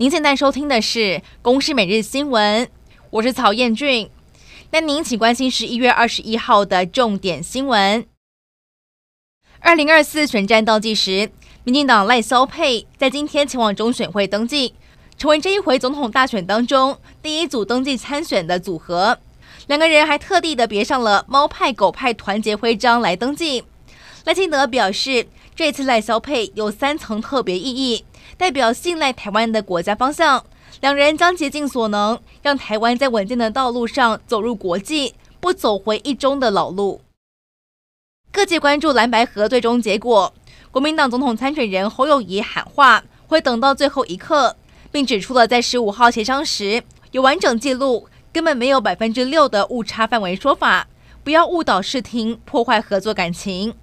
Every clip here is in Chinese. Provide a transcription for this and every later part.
您现在收听的是《公视每日新闻》，我是曹彦俊。那您请关心十一月二十一号的重点新闻。二零二四选战倒计时，民进党赖萧佩在今天前往中选会登记，成为这一回总统大选当中第一组登记参选的组合。两个人还特地的别上了猫派狗派团结徽章来登记。赖清德表示，这次赖萧配有三层特别意义。代表信赖台湾的国家方向，两人将竭尽所能，让台湾在稳健的道路上走入国际，不走回一中的老路。各界关注蓝白合最终结果，国民党总统参选人侯友谊喊话会等到最后一刻，并指出了在十五号协商时有完整记录，根本没有百分之六的误差范围说法，不要误导视听，破坏合作感情。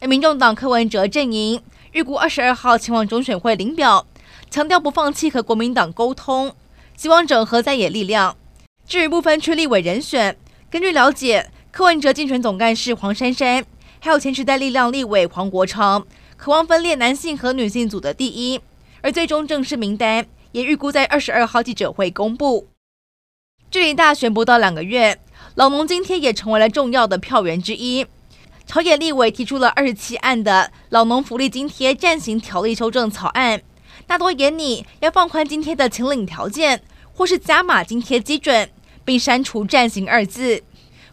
而民众党柯文哲阵营。预估二十二号前往中选会领表，强调不放弃和国民党沟通，希望整合在野力量。至于部分区立委人选，根据了解，柯文哲竞选总干事黄珊珊，还有前时代力量立委黄国昌，渴望分裂男性和女性组的第一，而最终正式名单也预估在二十二号记者会公布。距离大选不到两个月，老农津贴也成为了重要的票源之一。朝野立委提出了二十七案的老农福利津贴暂行条例修正草案，大多研拟要放宽津贴的请领条件，或是加码津贴基准，并删除暂行二字。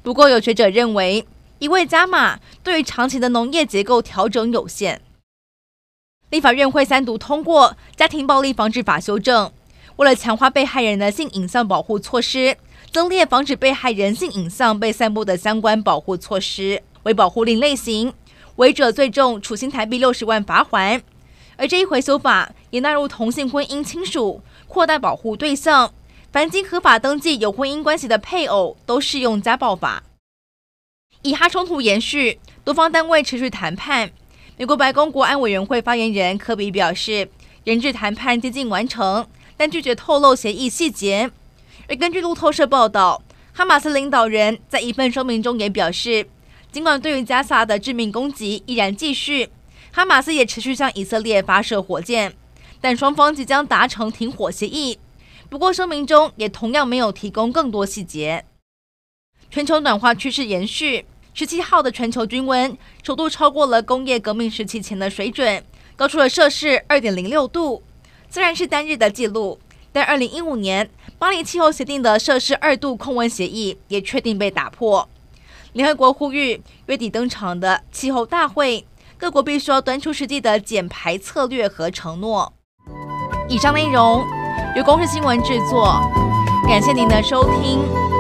不过，有学者认为，一味加码对于长期的农业结构调整有限。立法院会三读通过家庭暴力防治法修正，为了强化被害人的性影像保护措施，增列防止被害人性影像被散布的相关保护措施。为保护令类型，违者最重处新台币六十万罚款。而这一回修法也纳入同性婚姻亲属，扩大保护对象，凡经合法登记有婚姻关系的配偶都适用家暴法。以哈冲突延续，多方单位持续谈判。美国白宫国安委员会发言人科比表示，人质谈判接近完成，但拒绝透露协议细节。而根据路透社报道，哈马斯领导人在一份声明中也表示。尽管对于加萨的致命攻击依然继续，哈马斯也持续向以色列发射火箭，但双方即将达成停火协议。不过声明中也同样没有提供更多细节。全球暖化趋势延续，十七号的全球均温首度超过了工业革命时期前的水准，高出了摄氏二点零六度。虽然是单日的记录，但二零一五年巴黎气候协定的摄氏二度控温协议也确定被打破。联合国呼吁月底登场的气候大会，各国必须要端出实际的减排策略和承诺。以上内容由公视新闻制作，感谢您的收听。